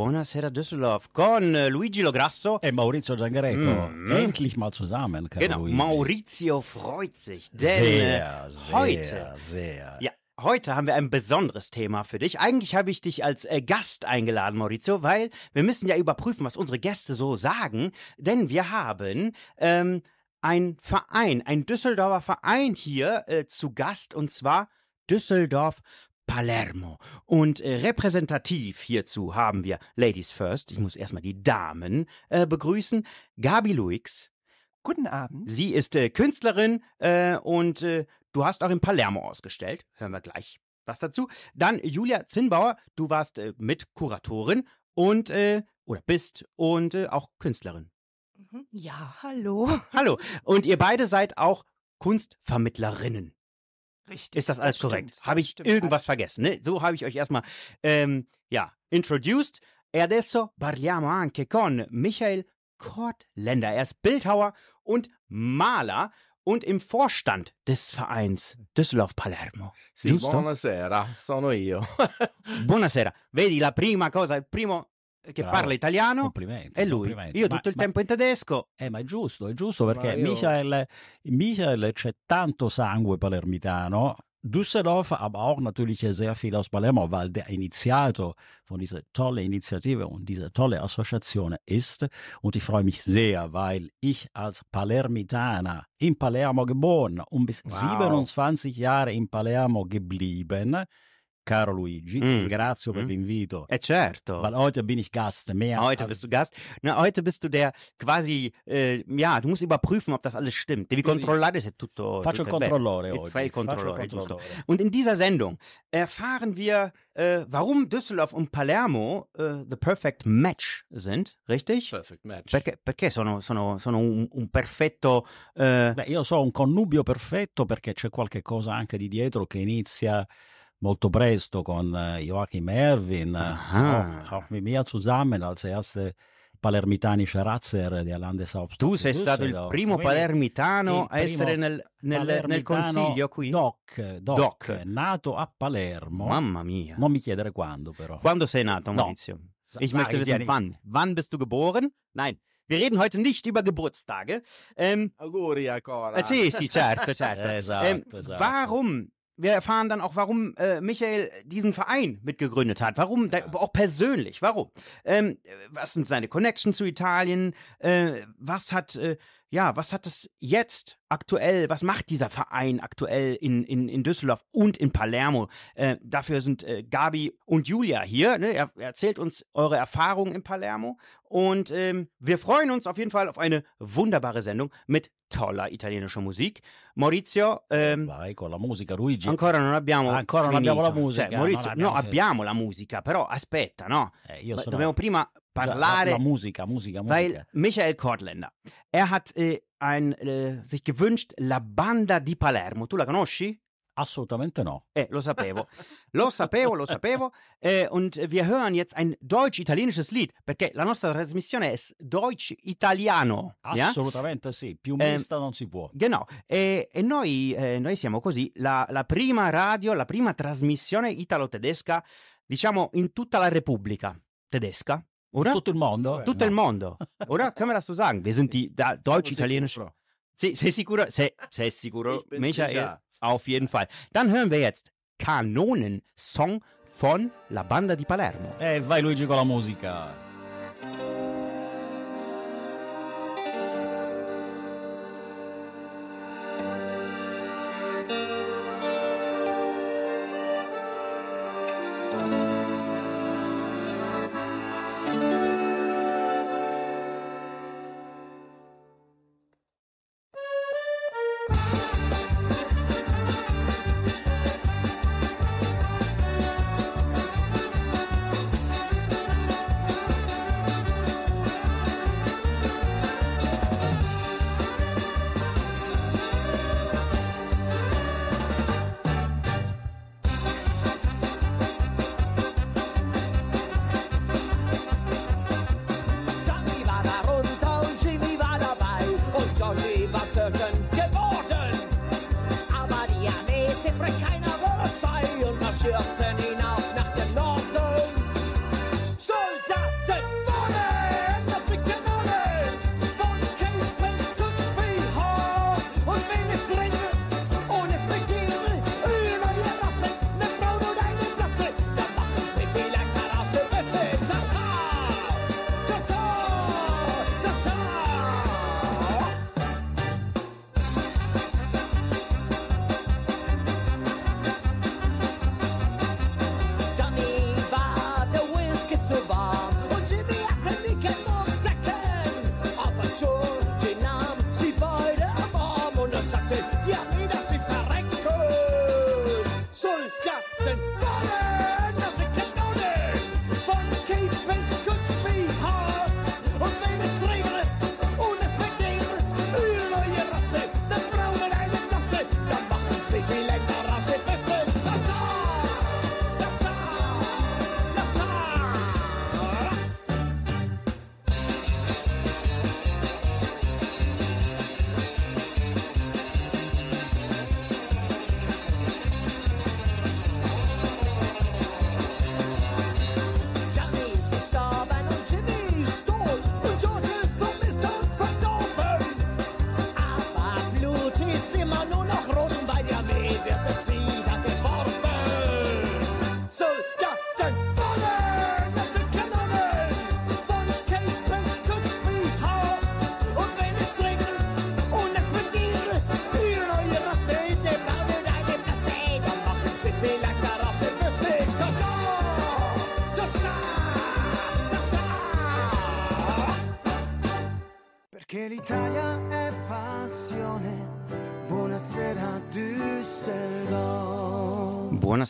Buonasera Düsseldorf con äh, Luigi Lograsso. E Maurizio Giangareco. Mhm. Endlich mal zusammen, caro Genau, Luigi. Maurizio freut sich, denn Sehr, äh, sehr, heute, sehr. ja, heute haben wir ein besonderes Thema für dich. Eigentlich habe ich dich als äh, Gast eingeladen, Maurizio, weil wir müssen ja überprüfen, was unsere Gäste so sagen, denn wir haben ähm, ein Verein, ein Düsseldorfer Verein hier äh, zu Gast und zwar Düsseldorf Palermo. Und äh, repräsentativ hierzu haben wir Ladies First. Ich muss erstmal die Damen äh, begrüßen. Gabi Luix. Guten Abend. Sie ist äh, Künstlerin äh, und äh, du hast auch in Palermo ausgestellt. Hören wir gleich was dazu. Dann Julia Zinnbauer. Du warst äh, Mitkuratorin und äh, oder bist und äh, auch Künstlerin. Mhm. Ja, hallo. Hallo. Und ihr beide seid auch Kunstvermittlerinnen. Richtig. Ist das alles stimmt, korrekt? das Habe ich stimmt. irgendwas vergessen? Ne? So habe ich euch erstmal ähm, ja, introduced. E adesso parliamo anche con Michael Kortländer. Er ist Bildhauer und Maler und im Vorstand des Vereins Düsseldorf Palermo. Sì, Giusto? buonasera, sono io. Buonasera. Vedi la prima cosa, il primo che Bravo. parla italiano Complimenti. è lui. complimenti. Io Ma- tutto il ma- tempo in tedesco. Eh, ma è giusto, è giusto perché io- Michael, Michael c'è tanto sangue palermitano. Düsseldorf, aber auch natürlich sehr viel aus Palermo, weil der Initiator von dieser tolle Initiative und dieser tolle Assoziation ist. Und ich freue mich sehr, weil ich als Palermitaner in Palermo geboren und bis Wow. 27 Jahre in Palermo geblieben. Caro Luigi, Mm. ringrazio per Mm. l'invito. Eh certo. Weil heute bin ich Gast, mehr Heute als bist du Gast. Na, heute bist du der quasi, äh, ja, du musst überprüfen, ob das alles stimmt. Devi controllare se tutto. Faccio il tutto bene. controllore oggi. fai il il controllore, giusto. Und in dieser Sendung erfahren wir, äh, warum Düsseldorf und Palermo äh, the perfect match sind, richtig? Perfect match. Perché, perché sono, sono, sono un, un perfetto... Beh, io so un connubio perfetto perché c'è qualche cosa anche di dietro che inizia molto presto con eh, Joachim Erwin, Aha. auch, auch mit mir zusammen als erste palermitanische Razzer der Landeshauptstadt. tu sei stato il primo palermitano a essere nel, nel, nel consiglio qui? Doc, doc, Doc. nato a Palermo. Mamma mia. Non mi chiedere quando però. Quando sei nato, No. Maurizio? Sa- Ich sag möchte dir wissen, wann. Wann bist du geboren? Nein, wir reden heute nicht über Geburtstage. Ähm, Auguri ancora. äh, sì, sì, certo, certo. Esatto, ähm, esatto. Warum? Wir erfahren dann auch, warum äh, Michael diesen Verein mitgegründet hat. Warum? Da, auch persönlich. Warum? Ähm, äh, was sind seine Connections zu Italien? Äh, was hat, äh, ja, was hat es jetzt aktuell? Was macht dieser Verein aktuell in, in, in Düsseldorf und in Palermo? Äh, dafür sind äh, Gabi und Julia hier. Ne? Er, er erzählt uns eure Erfahrungen in Palermo. Und ähm, wir freuen uns auf jeden Fall auf eine wunderbare Sendung mit toller italienischer Musik. Maurizio, ähm, Vai con la musica, Luigi. Ancora non abbiamo Ancora non finito. abbiamo la musica, Cioè, Maurizio, non abbiamo no, abbiamo la musica, però aspetta, no? Eh, io sono- Dobbiamo prima parlare, la, la musica, musica, musica. weil Michael Kortländer, er hat äh, ein, äh, sich gewünscht, La Banda di Palermo. Tu la conosci? Assolutamente no. Eh, lo sapevo. Lo sapevo, lo sapevo. Eh, und wir hören jetzt ein deutsch-italienisches Lied, perché la nostra trasmissione è deutsch-italiano. ja? Assolutamente sì, più Ehm, mista non si può. Genau, e, e noi, eh, noi siamo così, la, la prima radio, la prima trasmissione italo-tedesca, diciamo, in tutta la Repubblica tedesca, oder? Tutto il mondo? Tutto il mondo, oder? Können wir das so sagen? Wir sind die da, deutsch-italienische... Sicuro. Sei, sei sicuro? Sei, sei sicuro, Michael? sicher. Auf jeden Fall. Dann hören wir jetzt Kanonen-Song von La Banda di Palermo. E vai Luigi con la musica.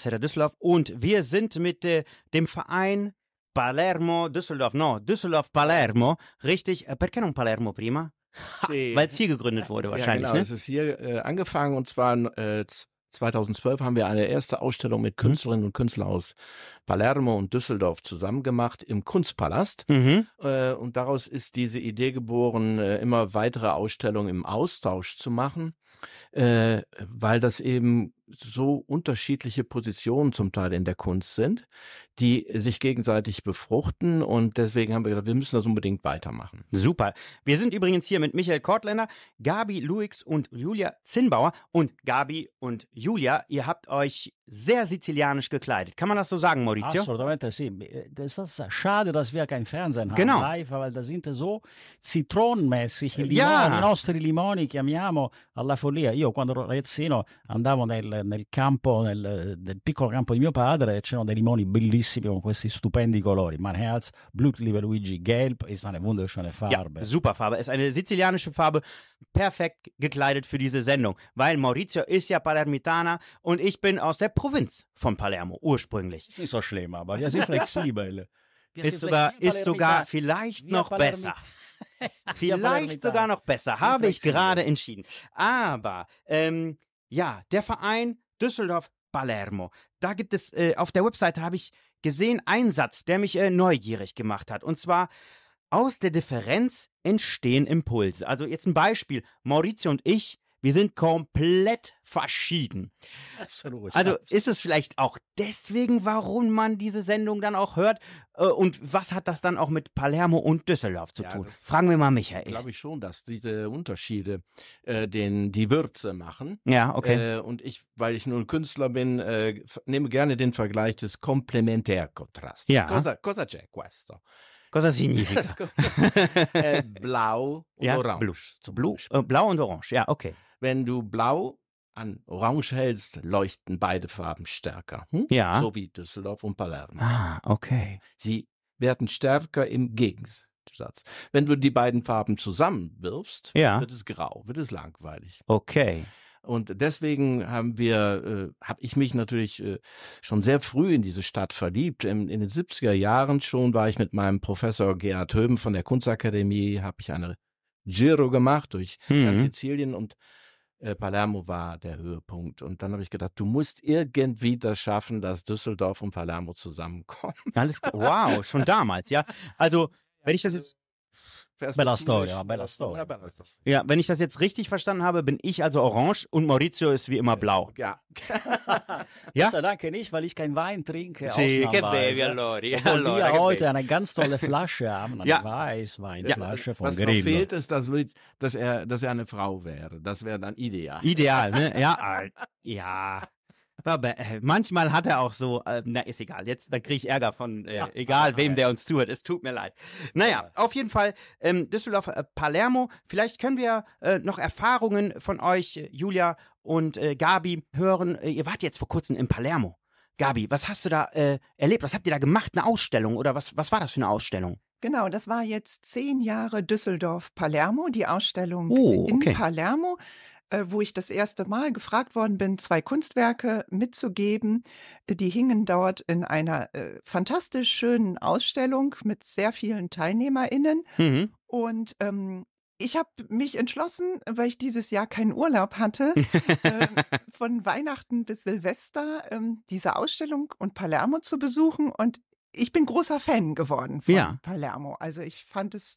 Buonasera Düsseldorf und wir sind mit äh, dem Verein Palermo Düsseldorf, no, Düsseldorf Palermo, richtig, äh, perché non Palermo prima? Weil es hier gegründet wurde ja, wahrscheinlich, genau, ne? es ist hier äh, angefangen und zwar äh, 2012 haben wir eine erste Ausstellung mit Künstlerinnen und Künstlern aus Palermo und Düsseldorf zusammen gemacht im Kunstpalast. Mhm. Äh, und daraus ist diese Idee geboren, äh, immer weitere Ausstellungen im Austausch zu machen, äh, weil das eben so unterschiedliche Positionen zum Teil in der Kunst sind, die sich gegenseitig befruchten. Und deswegen haben wir gedacht, wir müssen das unbedingt weitermachen. Super. Wir sind übrigens hier mit Michael Kortländer, Gabi Luix und Julia Zinnbauer. Und Gabi und Julia, ihr habt euch sehr sizilianisch gekleidet. Kann man das so sagen, Maurizio? Assolutamente sì. Das ist schade, dass wir kein Fernsehen haben Genau. live, weil da sind so zitronenmäßig i limoni, Ja. i nostri limoni chiamiamo alla follia. Io quando ero ragazzino andavo nel, nel campo, nel, nel piccolo campo di mio padre e c'erano dei limoni bellissimi con questi stupendi colori. Mein Herz, Blut, liebe Luigi, Gelb ist eine wunderschöne Farbe. Ja, super Farbe. Ist eine sizilianische Farbe. Perfekt gekleidet für diese Sendung. Weil Maurizio ist ja Palermitaner und ich bin aus der Provinz von Palermo ursprünglich. Ist nicht so schlimm, aber wir sind flexibel. Wir Ist sind sogar, flexibel, ist sogar vielleicht noch Palermi- besser. Vielleicht sogar noch besser. Sind Habe ich gerade entschieden. Aber, ähm, ja, der Verein Düsseldorf Palermo. Da gibt es, äh, auf der Webseite habe ich gesehen, einen Satz, der mich äh, neugierig gemacht hat. Und zwar, aus der Differenz entstehen Impulse. Also jetzt ein Beispiel. Maurizio und ich, wir sind komplett verschieden. Absolut. Also ist es vielleicht auch deswegen, warum man diese Sendung dann auch hört? Äh, Und was hat das dann auch mit Palermo und Düsseldorf zu Ja, tun? Fragen wir mal Michael. Glaube ich schon, dass diese Unterschiede äh, den, die Würze machen. Ja, okay. Äh, und ich, weil ich nun Künstler bin, äh, nehme gerne den Vergleich des Komplementärkontrasts. Ja. Cosa, cosa c'è questo? Cosa significa? blau und Ja, orange. blu- Blu, äh, blau und orange, ja, okay. Wenn du blau an orange hältst, leuchten beide Farben stärker. Hm? Ja. So wie Düsseldorf und Palermo. Ah, okay. Sie werden stärker im Gegensatz. Wenn du die beiden Farben zusammenwirfst, Ja. wird es grau, wird es langweilig. Okay. Und deswegen haben wir, äh, habe ich mich natürlich äh, schon sehr früh in diese Stadt verliebt. In, in den 70er Jahren schon war ich mit meinem Professor Gerhard Höben von der Kunstakademie, habe ich eine Giro gemacht durch Mhm. Sizilien und äh, Palermo war der Höhepunkt. Und dann habe ich gedacht, du musst irgendwie das schaffen, dass Düsseldorf und Palermo zusammenkommen. Alles klar. Wow, schon damals, ja. Also, wenn ich das jetzt, Bella storia, bella storia. Ja, ja, wenn ich das jetzt richtig verstanden habe, bin ich also orange und Maurizio ist wie immer blau. Ja. Ja? Ja? Danke nicht, weil ich kein Wein trinke. Sì, che bevi allora? Obwohl Allora, wir heute eine ganz tolle Flasche haben, eine Ja. Weißweinflasche von Was Grillo. fehlt, ist, dass, dass, er, dass er eine Frau wäre. Das wäre dann ideal. Ideal, ne? Ja, äh, ja. Aber äh, manchmal hat er auch so, äh, na ist egal, jetzt, da kriege ich Ärger von, äh, egal wem der uns zuhört, es tut mir leid. Naja, auf jeden Fall, ähm, Düsseldorf, äh, Palermo, vielleicht können wir äh, noch Erfahrungen von euch, äh, Julia und Gabi, hören. Ihr wart jetzt vor kurzem in Palermo. Gabi, was hast du da erlebt? Was habt ihr da gemacht? Eine Ausstellung oder was, was war das für eine Ausstellung? Genau, das war jetzt zehn Jahre Düsseldorf-Palermo, die Ausstellung Oh, in okay. Palermo, äh, wo ich das erste Mal gefragt worden bin, zwei Kunstwerke mitzugeben. Äh, Die hingen dort in einer äh, fantastisch schönen Ausstellung mit sehr vielen TeilnehmerInnen. Mhm. Und ähm, ich habe mich entschlossen, weil ich dieses Jahr keinen Urlaub hatte, ähm, von Weihnachten bis Silvester ähm, diese Ausstellung und Palermo zu besuchen. Und ich bin großer Fan geworden von Ja. Palermo. Also ich fand es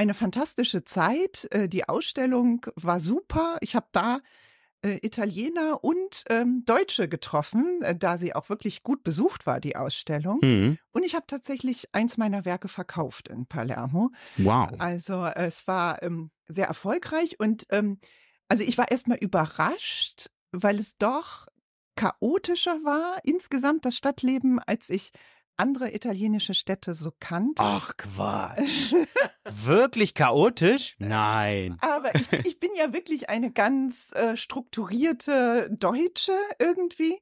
eine fantastische Zeit. Äh, Die Ausstellung war super. Ich habe da äh, Italiener und ähm, Deutsche getroffen, äh, da sie auch wirklich gut besucht war, die Ausstellung. Mhm. Und ich habe tatsächlich eins meiner Werke verkauft in Palermo. Wow. Also es war ähm, sehr erfolgreich und ähm, also ich war erstmal überrascht, weil es doch chaotischer war insgesamt das Stadtleben, als ich andere italienische Städte so kannte. Ach Quatsch. Wirklich chaotisch? Nein. Aber ich, ich bin ja wirklich eine ganz äh, strukturierte Deutsche irgendwie.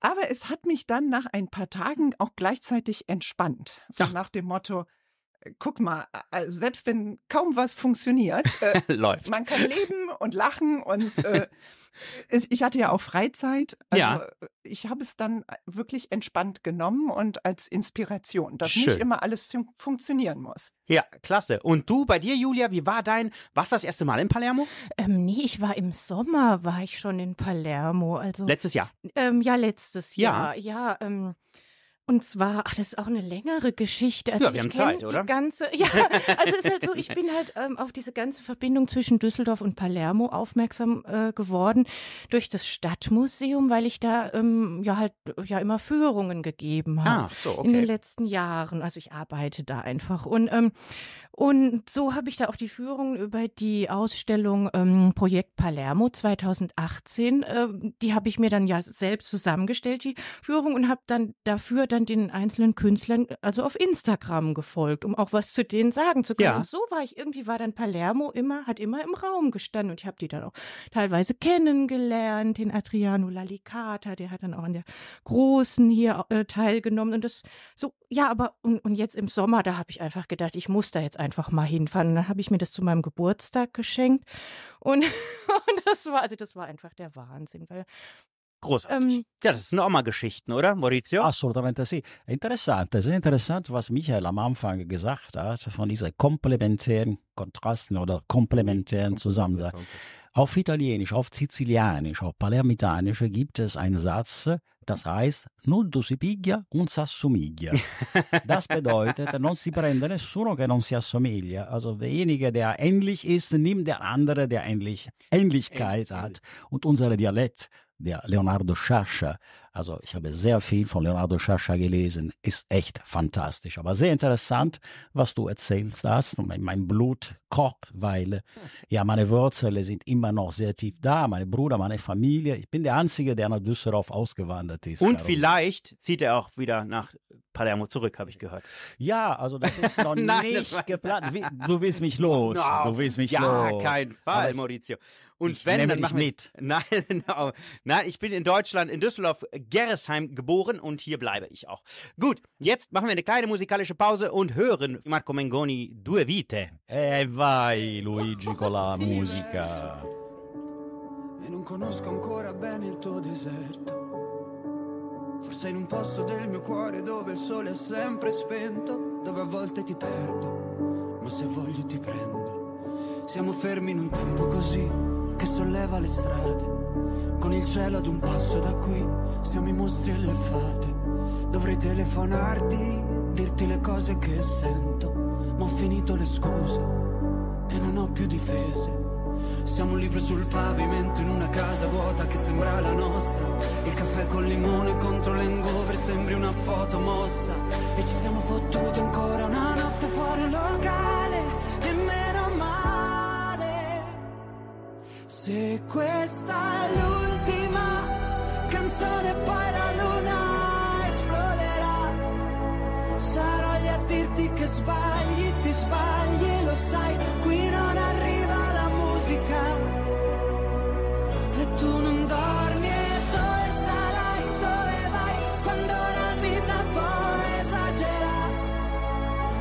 Aber es hat mich dann nach ein paar Tagen auch gleichzeitig entspannt. So Ach. nach dem Motto, guck mal, selbst wenn kaum was funktioniert, äh, Läuft. man kann leben und lachen und äh, ich hatte ja auch Freizeit. Also Ja. äh, ich habe es dann wirklich entspannt genommen und als Inspiration, dass Schön. nicht immer alles fun funktionieren muss. Ja, klasse. Und du, bei dir, Julia, wie war dein, warst du das erste Mal in Palermo? Ähm, nee, ich war im Sommer, war ich schon in Palermo. Also Letztes Jahr. ähm, ja, letztes Ja. Jahr. Ja, ähm, und zwar, ach, das ist auch eine längere Geschichte. Also Ja, wir haben Zeit, oder? Ganze, ja, also es ist halt so, ich bin halt ähm, auf diese ganze Verbindung zwischen Düsseldorf und Palermo aufmerksam äh, geworden durch das Stadtmuseum, weil ich da ähm, ja halt ja immer Führungen gegeben habe Ach so, in den okay. letzten Jahren. Also ich arbeite da einfach. Und, ähm, und so habe ich da auch die Führung über die Ausstellung ähm, Projekt Palermo 2018. ähm, die habe ich mir dann ja selbst zusammengestellt, die Führung, und habe dann dafür dann den einzelnen Künstlern, also auf Instagram gefolgt, um auch was zu denen sagen zu können. Ja. Und so war ich, irgendwie war dann Palermo immer, hat immer im Raum gestanden. Und ich habe die dann auch teilweise kennengelernt, den Adriano Lalicata, der hat dann auch an der großen hier äh, teilgenommen und das so ja aber und, und jetzt im Sommer da habe ich einfach gedacht ich muss da jetzt einfach mal hinfahren und dann habe ich mir das zu meinem Geburtstag geschenkt und, und das war also das war einfach der Wahnsinn weil Großartig. ähm, ja, das sind auch mal Geschichten, oder, Maurizio? Assolutamente sì. È interessante, sehr interessant, was Michael am Anfang gesagt hat, von diesen komplementären Kontrasten oder komplementären Zusammenhängen. Auf Italienisch, auf Sizilianisch, auf Palermitanisch gibt es einen Satz, das heißt, nullo si piglia, un s'assomiglia. Das bedeutet, non si prende nessuno che non si assomiglia. Also derjenige, der ähnlich ist, nimmt der andere, der ähnlich, Ähnlichkeit hat. Und unser Dialekt, Leonardo Sciascia, also ich habe sehr viel von Leonardo Sciascia gelesen, ist echt fantastisch. Aber sehr interessant, was du erzählst hast. Mein, mein Blut kocht, weil ja, meine Wurzeln sind immer noch sehr tief da. Mein Bruder, meine Familie. Ich bin der Einzige, der nach Düsseldorf ausgewandert ist. Und Darum- vielleicht zieht er auch wieder nach Palermo zurück, habe ich gehört. Ja, also das ist noch Nein, nicht geplant. Du willst mich los. No, Du willst mich ja, los. kein Fall, Aber Maurizio. Und wenn, dann wir- mit. Nein, no. nein, ich bin in Deutschland, in Düsseldorf, Gerresheim geboren und hier bleibe ich auch. Gut, jetzt machen wir eine kleine musikalische Pause und hören Marco Mengoni Due Vite. E vai Luigi con la musica. e non conosco ancora bene il tuo deserto. Forse in un posto del mio cuore dove il sole è sempre spento, dove a volte ti perdo, ma se voglio ti prendo. Siamo fermi in un tempo così che solleva le strade. Con il cielo ad un passo da qui, siamo i mostri e le fate. Dovrei telefonarti, dirti le cose che sento, ma ho finito le scuse e non ho più difese. Siamo un libro sul pavimento in una casa vuota che sembra la nostra. Il caffè col limone contro l'engover sembri una foto mossa. E ci siamo fottuti ancora una notte fuori un locale. Se questa è l'ultima canzone, poi la luna esploderà. Sarò lì a dirti che sbagli, ti sbagli, lo sai, qui non arriva la musica. E tu non dormi e dove sarai, dove vai, quando la vita poi esagera.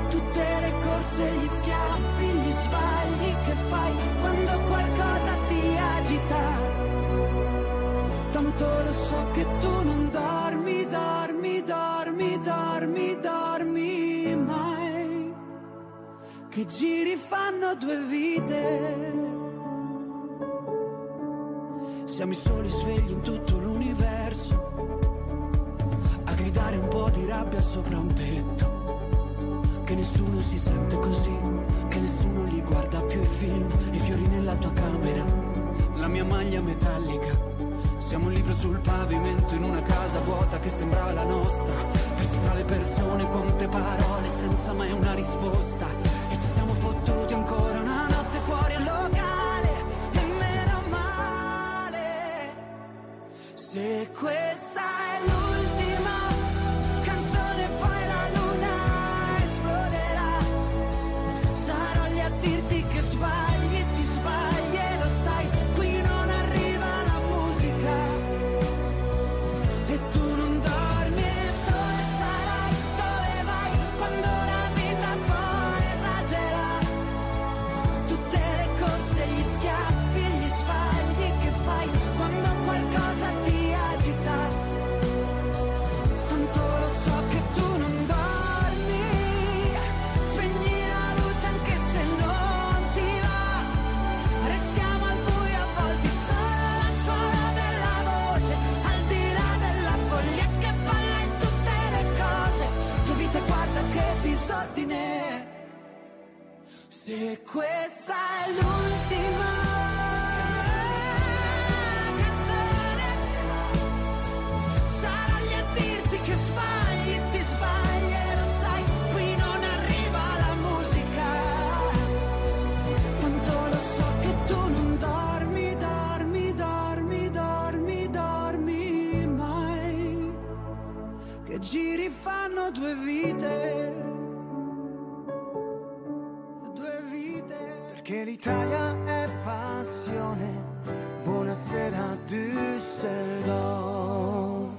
Tutte le corse, gli schiaffi, gli sbagli che fai quando qualcosa so che tu non dormi, dormi, dormi, dormi, dormi mai. Che giri fanno due vite. Siamo i soli svegli in tutto l'universo. A gridare un po' di rabbia sopra un tetto. Che nessuno si sente così, che nessuno li guarda più i film, i fiori nella tua camera, la mia maglia metallica. Siamo un libro sul pavimento in una casa vuota che sembra la nostra. Persi tra le persone, quante parole senza mai una risposta. E ci siamo fottuti ancora una notte fuori al locale. E meno male. Se questa Se questa Perché l'Italia è passione. Buonasera Düsseldorf.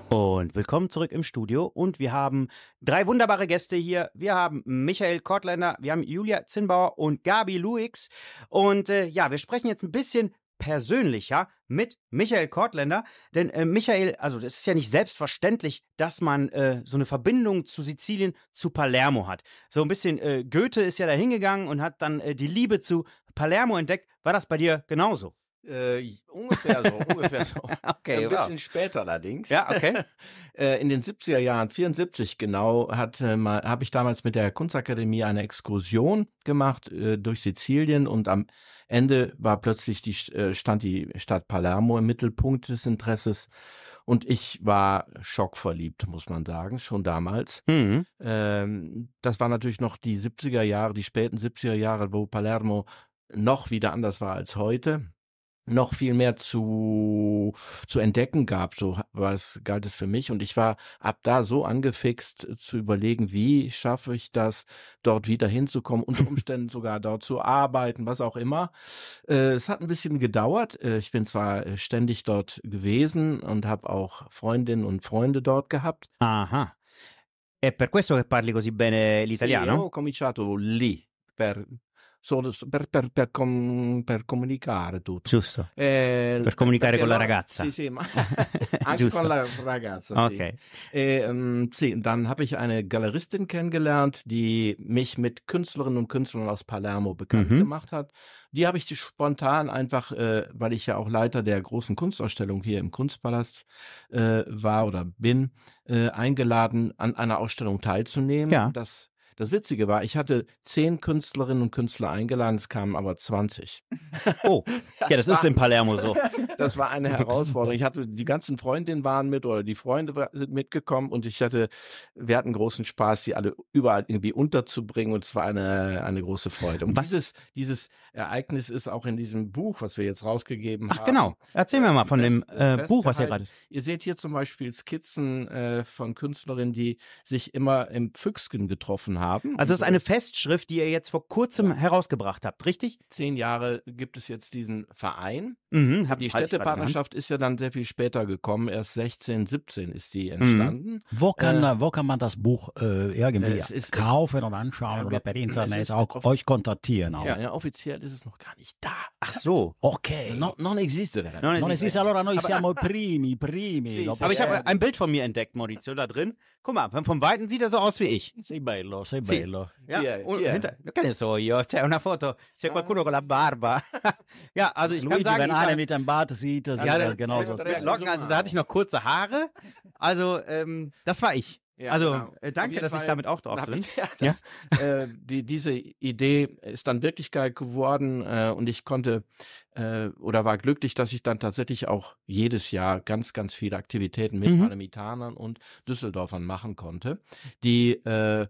Und willkommen zurück im Studio. Und wir haben drei wunderbare Gäste hier. Wir haben Michael Kortländer, wir haben Julia Zinnbauer und Gabi Luix. Und äh, ja, wir sprechen jetzt ein bisschen persönlicher mit Michael Kortländer. Denn äh, Michael, also es ist ja nicht selbstverständlich, dass man äh, so eine Verbindung zu Sizilien, zu Palermo hat. So ein bisschen äh, Goethe ist ja da hingegangen und hat dann äh, die Liebe zu Palermo entdeckt. War das bei dir genauso? Äh, ungefähr so, ungefähr so. Okay, Ein wow. bisschen später allerdings. Ja, okay. Äh, In den 70er Jahren, 74 genau, hat, äh, mal- habe ich damals mit der Kunstakademie eine Exkursion gemacht äh, durch Sizilien und am Ende war plötzlich die, äh, stand die Stadt Palermo im Mittelpunkt des Interesses und ich war schockverliebt, muss man sagen, schon damals. Mhm. Ähm, das war natürlich noch die 70er Jahre, die späten 70er Jahre, wo Palermo noch wieder anders war als heute. Noch viel mehr zu, zu entdecken gab, so war es, galt es für mich. Und ich war ab da so angefixt äh, zu überlegen, wie schaffe ich das, dort wieder hinzukommen, unter Umständen sogar dort zu arbeiten, was auch immer. Äh, es hat ein bisschen gedauert. Äh, ich bin zwar äh, ständig dort gewesen und habe auch Freundinnen und Freunde dort gehabt. Aha. È per questo che parli così bene Sì, l'italiano? ho cominciato lì per, solo per, per- per com- per comunicare tutto. Giusto. Eh, Per comunicare con la no- ragazza. Sì, sì, ma anche con la ragazza. Sì. Okay. Äh, ähm, sì, dann habe ich eine Galeristin kennengelernt, die mich mit Künstlerinnen und Künstlern aus Palermo bekannt Mhm. gemacht hat. Die habe ich spontan einfach, äh, weil ich ja auch Leiter der großen Kunstausstellung hier im Kunstpalast äh, war oder bin, äh, eingeladen, an einer Ausstellung teilzunehmen. Ja. Das, das Witzige war, ich hatte zehn Künstlerinnen und Künstler eingeladen, es kamen aber 20. Oh, ja, das ist in Palermo so. Das war eine Herausforderung. Ich hatte, die ganzen Freundinnen waren mit oder die Freunde sind mitgekommen und ich hatte, wir hatten großen Spaß, die alle überall irgendwie unterzubringen und es war eine, eine große Freude. Und Was- dieses, dieses Ereignis ist auch in diesem Buch, was wir jetzt rausgegeben Ach haben. genau. Erzähl mir mal von dem Fest- äh, Buch, was ihr gerade. Ihr seht hier zum Beispiel Skizzen äh, von Künstlerinnen, die sich immer im Pfüxgen getroffen haben. Also das ist Und, eine Festschrift, die ihr jetzt vor kurzem herausgebracht habt, richtig? Zehn Jahre gibt es jetzt diesen Verein. Mhm, hab, Die. Städtepartnerschaft ist ja dann sehr viel später gekommen. Erst 16, 17 ist Mhm. die entstanden. Wo kann, Äh, wo kann man das Buch äh, irgendwie es ist- es- kaufen oder anschauen Ja, oder per es Internet auch auf- euch kontaktieren? Auch. Ja, ja, offiziell ist es noch gar nicht da. Ach so. Ok. No, non esiste. Non Non esiste. allora noi siamo primi, primi. Sì, Lo sì, Aber ich habe ein Bild von mir entdeckt, Maurizio, da drin. Guck mal, vom- Weiten sieht er so aus wie ich. Sei bello, sei Sì. bello. Ja, è? und Chi è? hinter, che ne so io, c'è una foto, c'è qualcuno con la barba. ja, also ich Luigi, kann sagen, wenn einer mit dem Bart sieht, das ja, der- das genauso. mit Locken, also da hatte ich noch kurze Haare. Also, ähm, das war ich. Ja, also, genau. äh, danke, dass ich Fall damit auch drauf bin. ich- Ja, das, Äh, die, diese Idee ist dann Wirklichkeit geworden äh, und ich konnte äh, oder war glücklich, dass ich dann tatsächlich auch jedes Jahr ganz, ganz viele Aktivitäten mit Mhm. Und Düsseldorfern machen konnte. Die äh,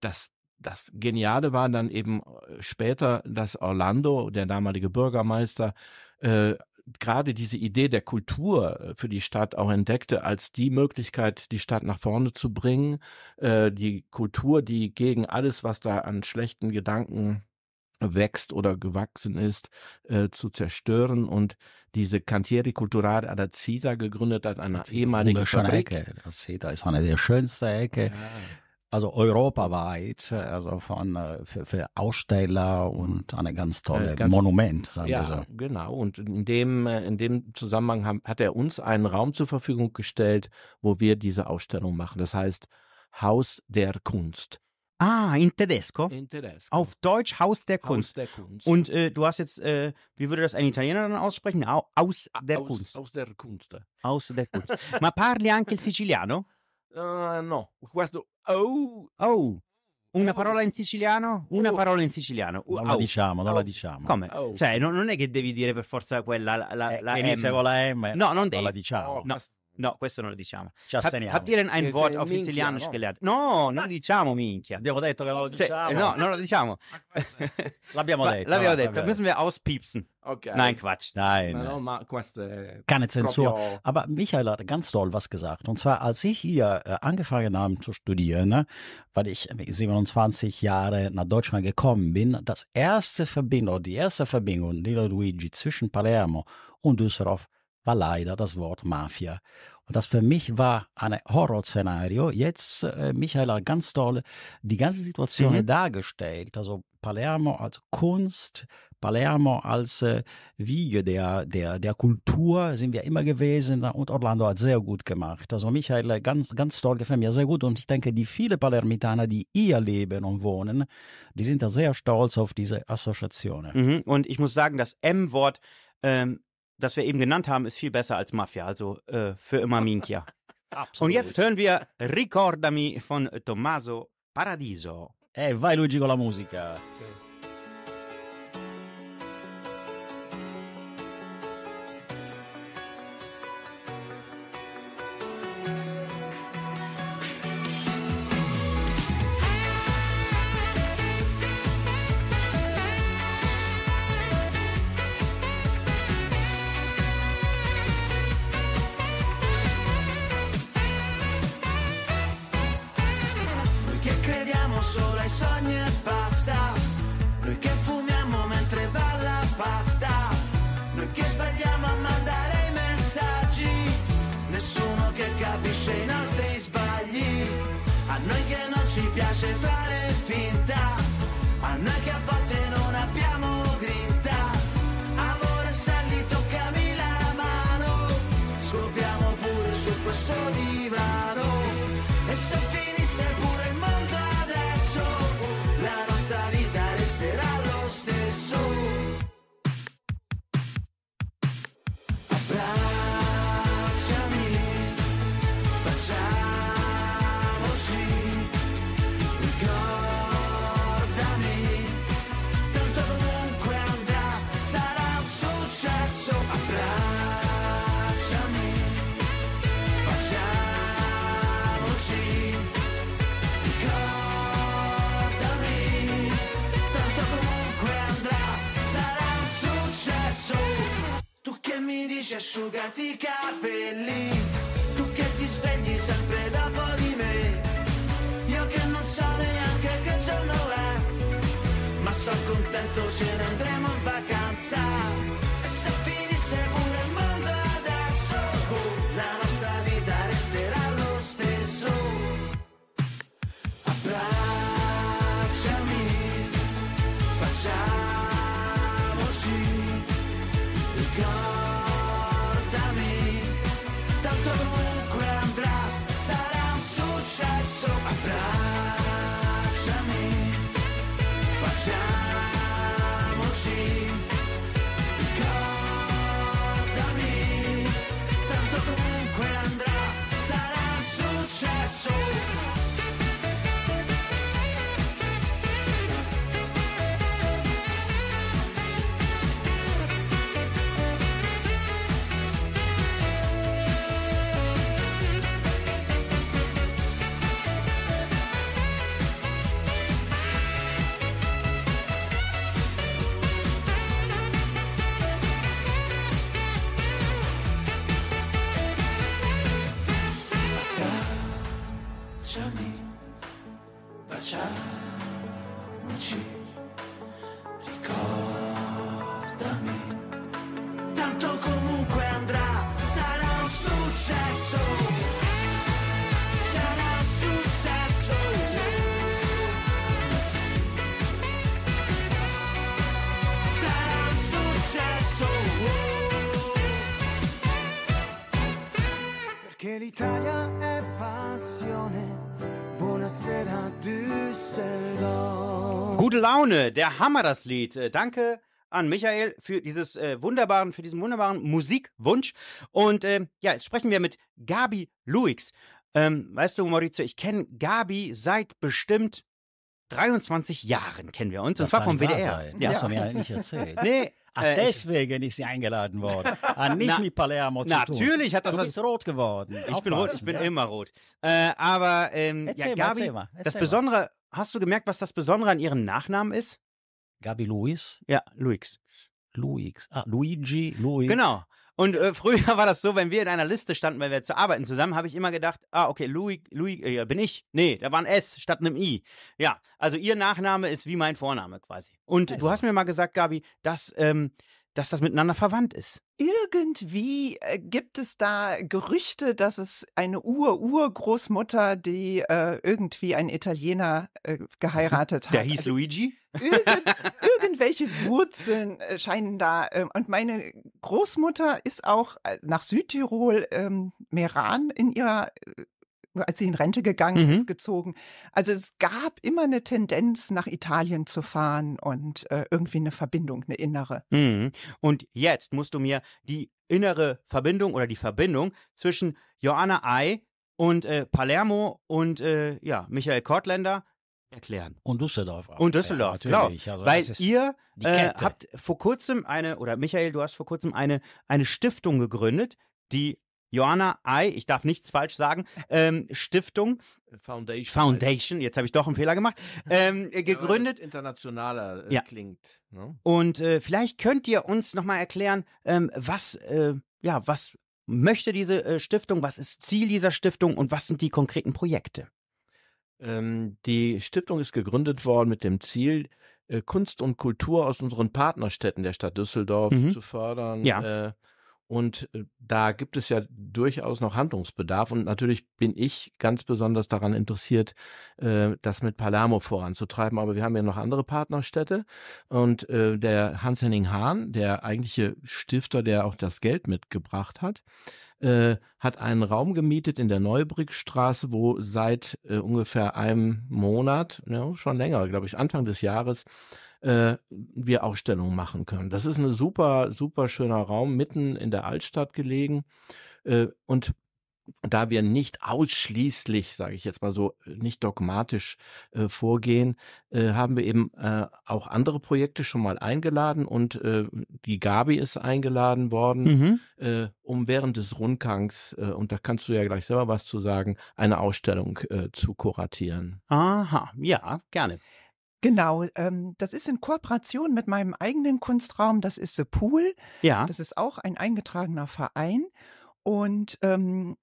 das das Geniale war dann eben äh, später, dass Orlando, der damalige Bürgermeister, äh, gerade diese Idee der Kultur äh, für die Stadt auch entdeckte als die Möglichkeit, die Stadt nach vorne zu bringen. Äh, die Kultur, die gegen alles, was da an schlechten Gedanken wächst oder gewachsen ist, äh, zu zerstören und diese Cantieri Culturale ad Cisa gegründet hat, eine ehemalige Wunderschöne Fabrik. Ecke. Das ist eine der schönsten Ecke. Also europaweit, also von äh, für, für Aussteller und eine ganz tolle Äh, ganz- Monument, sagen wir so. Ja, genau. Und in dem, äh, in dem Zusammenhang haben, hat er uns einen Raum zur Verfügung gestellt, wo wir diese Ausstellung machen. Das heißt Haus der Kunst. Ah, in Tedesco. In Tedesco. Auf Deutsch Haus der Haus Kunst. der Kunst. Und äh, du hast jetzt, äh, wie würde das ein Italiener dann aussprechen? Au, aus der aus, Kunst. Aus der Kunst. Aus der Kunst. Ma parli anche il siciliano? Uh, no, questo. Oh, Oh, Una parola in siciliano? Una parola in siciliano. Non la diciamo, non la diciamo. Come? Cioè, non, non è che devi dire per forza quella, la, la, Eh, la inizia M. con la M. No, non Non devi. la diciamo. Oh, No. No, questo non lo diciamo. Ci asteniamo. Habt ihr denn ein Che Wort auf minchia, Sizilianisch no? gelernt? No, non diciamo minchia. Abbiamo detto che non lo diciamo. no, non lo diciamo. L'abbiamo Ma- detto. L'abbiamo detto, müssen wir auspiepsen. Ok. Nein, Quatsch. Nein. Ma no, ma questo è Keine Zensur. proprio- Aber Michael hat ganz toll was gesagt. Und zwar, als ich hier äh, angefangen habe zu studieren, ne, weil ich mit 27 Jahre nach Deutschland gekommen bin, das erste Verbindung, die erste Verbindung, Lilo Luigi, zwischen Palermo und Düsseldorf war leider das Wort Mafia. Und das für mich war ein Horrorszenario. Jetzt, äh, Michael hat ganz toll die ganze Situation Mhm. dargestellt. Also Palermo als Kunst, Palermo als äh, Wiege der, der, der Kultur sind wir immer gewesen und Orlando hat sehr gut gemacht. Also Michael, ganz, ganz toll, gefällt mir sehr gut und ich denke, die viele Palermitaner, die hier leben und wohnen, die sind da sehr stolz auf diese Assoziationen. Mhm. Und ich muss sagen, das M-Wort, ähm, das wir eben genannt haben, ist viel besser als Mafia. Also äh, für immer Minchia. Und jetzt hören wir Ricordami von Tommaso Paradiso. Eh, vai Luigi con la musica. Noi Cause you thought dici asciugati i capelli, tu che ti svegli sempre dopo di me, io che non so neanche che giorno è, ma sono contento ce ne andremo in vacanza. L'Italia è passione. Buonasera Düsseldorf. Gute Laune, der Hammer das Lied. Äh, Danke an Michael für dieses äh, wunderbaren, für diesen wunderbaren Musikwunsch. Und ähm, ja, jetzt sprechen wir mit Gabi Luix. Ähm, weißt du, Maurizio, ich kenne Gabi seit bestimmt 23 Jahren kennen wir uns. Und Das zwar kann vom WDR. Das hast du mir nicht erzählt. Nee, Ach, äh, ich- deswegen ist sie eingeladen worden. Ah, nicht Na, mit Palermo zu tun. natürlich hat das du was- bist rot geworden. Ich bin rot, ich bin immer rot. Äh, aber ähm, Erzähl ja, mal, Gabi, erzähl mal, das erzähl mal. Besondere, hast du gemerkt, was das Besondere an ihrem Nachnamen ist? Gabi Luis, Ja, Luix. Luix, ah, Luigi, Luis. Genau. Und äh, früher war das so, wenn wir in einer Liste standen, weil wir zu arbeiten zusammen, habe ich immer gedacht, ah, okay, Louis, Louis, äh, bin ich. Nee, da war ein S statt einem I. Ja, also ihr Nachname ist wie mein Vorname quasi. Und du Also. hast mir mal gesagt, Gabi, dass, ähm, dass das miteinander verwandt ist. Irgendwie äh, gibt es da Gerüchte, dass es eine Ur-Urgroßmutter, die äh, irgendwie einen Italiener äh, geheiratet hat. Der hieß Also Luigi? Irgend, irgendwelche Wurzeln äh, scheinen da. ähm, und meine Großmutter ist auch äh, nach Südtirol, ähm, Meran, in ihrer, äh, als sie in Rente gegangen Mhm. ist, gezogen. Also es gab immer eine Tendenz, nach Italien zu fahren und äh, irgendwie eine Verbindung, eine innere. Mhm. Und jetzt musst du mir die innere Verbindung oder die Verbindung zwischen Joanna Ei und äh, Palermo und äh, ja, Michael Kortländer erklären. Und Düsseldorf auch. Und Düsseldorf, ja, genau. natürlich. Also Weil ihr äh, habt vor kurzem eine, oder Michael, du hast vor kurzem eine, eine Stiftung gegründet, die Joanna Ei, ich darf nichts falsch sagen, ähm, Stiftung, Foundation. Foundation, jetzt habe ich doch einen Fehler gemacht, ähm, äh, Ja, gegründet. das internationaler äh, Ja. klingt. Ne? Und äh, vielleicht könnt ihr uns nochmal erklären, ähm, was, äh, ja, was möchte diese äh, Stiftung, was ist Ziel dieser Stiftung und was sind die konkreten Projekte? Ähm, die Stiftung ist gegründet worden mit dem Ziel, äh, Kunst und Kultur aus unseren Partnerstädten der Stadt Düsseldorf Mhm. zu fördern. Ja. Äh, und äh, da gibt es ja durchaus noch Handlungsbedarf. Und natürlich bin ich ganz besonders daran interessiert, äh, das mit Palermo voranzutreiben. Aber wir haben ja noch andere Partnerstädte. Und äh, der Hans-Henning Hahn, der eigentliche Stifter, der auch das Geld mitgebracht hat, hat einen Raum gemietet in der Neubrickstraße, wo seit äh, ungefähr einem Monat, ja, schon länger, glaube ich, Anfang des Jahres, äh, wir Ausstellungen machen können. Das ist ein super, super schöner Raum, mitten in der Altstadt gelegen. Äh, und da wir nicht ausschließlich, sage ich jetzt mal so, nicht dogmatisch äh, vorgehen, äh, haben wir eben äh, auch andere Projekte schon mal eingeladen und äh, die Gabi ist eingeladen worden, Mhm. äh, um während des Rundgangs, äh, und da kannst du ja gleich selber was zu sagen, eine Ausstellung zu kuratieren. Aha, ja, gerne. Genau, ähm, das ist in Kooperation mit meinem eigenen Kunstraum, das ist The Pool. Ja. Das ist auch ein eingetragener Verein. Und ähm,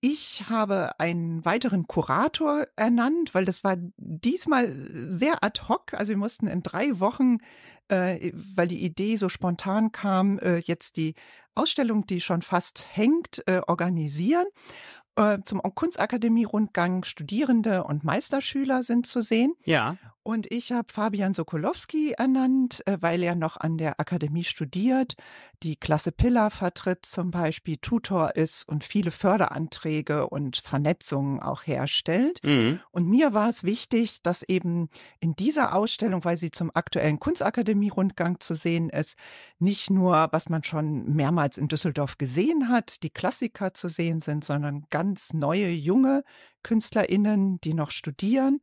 ich habe einen weiteren Kurator ernannt, weil das war diesmal sehr ad hoc. Also wir mussten in drei Wochen, äh, weil die Idee so spontan kam, äh, jetzt die Ausstellung, die schon fast hängt, äh, organisieren. Äh, zum Kunstakademie-Rundgang Studierende und Meisterschüler sind zu sehen. Ja. Und ich habe Fabian Sokolowski ernannt, äh, weil er noch an der Akademie studiert, die Klasse Pillar vertritt zum Beispiel, Tutor ist und viele Förderanträge und Vernetzungen auch herstellt. Mhm. Und mir war es wichtig, dass eben in dieser Ausstellung, weil sie zum aktuellen Kunstakademie-Rundgang zu sehen ist, nicht nur, was man schon mehrmals in Düsseldorf gesehen hat, die Klassiker zu sehen sind, sondern ganz neue, junge KünstlerInnen, die noch studieren,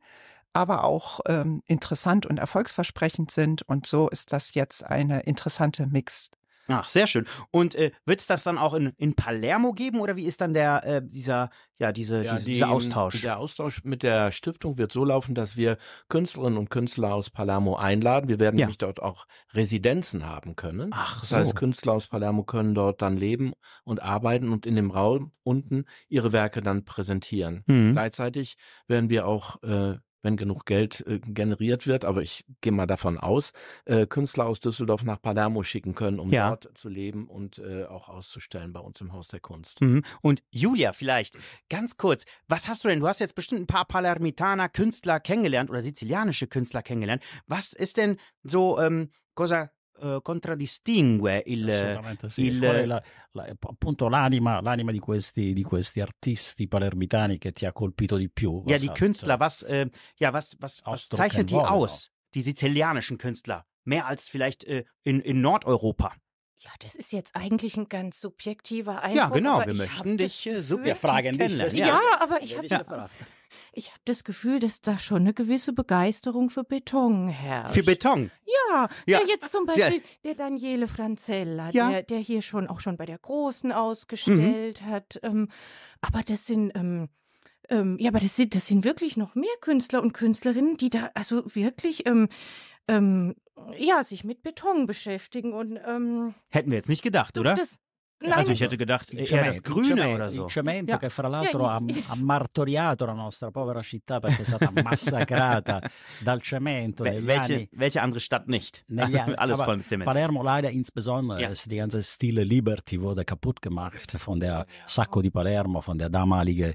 aber auch ähm, interessant und erfolgsversprechend sind. Und so ist das jetzt eine interessante Mix. Ach, sehr schön. Und äh, wird es das dann auch in, in Palermo geben oder wie ist dann der, äh, dieser, ja, diese, Ja, diese, die- dieser Austausch? Der Austausch mit der Stiftung wird so laufen, dass wir Künstlerinnen und Künstler aus Palermo einladen. Wir werden Ja. nämlich dort auch Residenzen haben können. Ach Das so. heißt, Künstler aus Palermo können dort dann leben und arbeiten und in dem Raum unten ihre Werke dann präsentieren. Mhm. Gleichzeitig werden wir auch, äh, wenn genug Geld äh, generiert wird, aber ich gehe mal davon aus, äh, Künstler aus Düsseldorf nach Palermo schicken können, um Ja. dort zu leben und äh, auch auszustellen bei uns im Haus der Kunst. Mhm. Und Julia, vielleicht ganz kurz, was hast du denn? Du hast jetzt bestimmt ein paar Palermitaner Künstler kennengelernt oder sizilianische Künstler kennengelernt. Was ist denn so, ähm, cosa äh, contraddistingue il... Sì. il- la- la- appunto l'anima, l'anima di, questi, di questi artisti palermitani che ti ha colpito di più? Ja, Was die hat, Künstler, was, äh, ja, was, was, was zeichnet die aus? Die sizilianischen Künstler. Mehr als vielleicht äh, in, in Nordeuropa. Ja, das ist jetzt eigentlich ein ganz subjektiver Eindruck. Ja, genau. aber Wir ich möchten dich äh, subjektiv Wir fragen dich, kennenlernen. was- Ja, aber ich habe Ja. Ich habe das Gefühl, dass da schon eine gewisse Begeisterung für Beton herrscht. Für Beton. Ja, Ja. ja. jetzt zum Beispiel der Daniele Franzella, Ja. der, der hier schon auch schon bei der Großen ausgestellt Mhm. hat. Ähm, aber das sind, ähm, ähm, ja, aber das sind, das sind wirklich noch mehr Künstler und Künstlerinnen, die da also wirklich, ähm, ähm, ja, sich mit Beton beschäftigen und ähm, Hätten wir jetzt nicht gedacht, oder? Das, nein, also ich das hätte gedacht, eher das Grüne oder so. Il cemento Ja. che fra l'altro ha, ha martoriato la nostra povera città perché è stata massacrata dal cemento Wel- Welche, anni. welche andere Stadt nicht? negli Also alles voll mit Zement. Palermo leider insbesondere, Ja. ist die ganze Stile Liberty wurde kaputt gemacht von der Sacco di Palermo, von der damaligen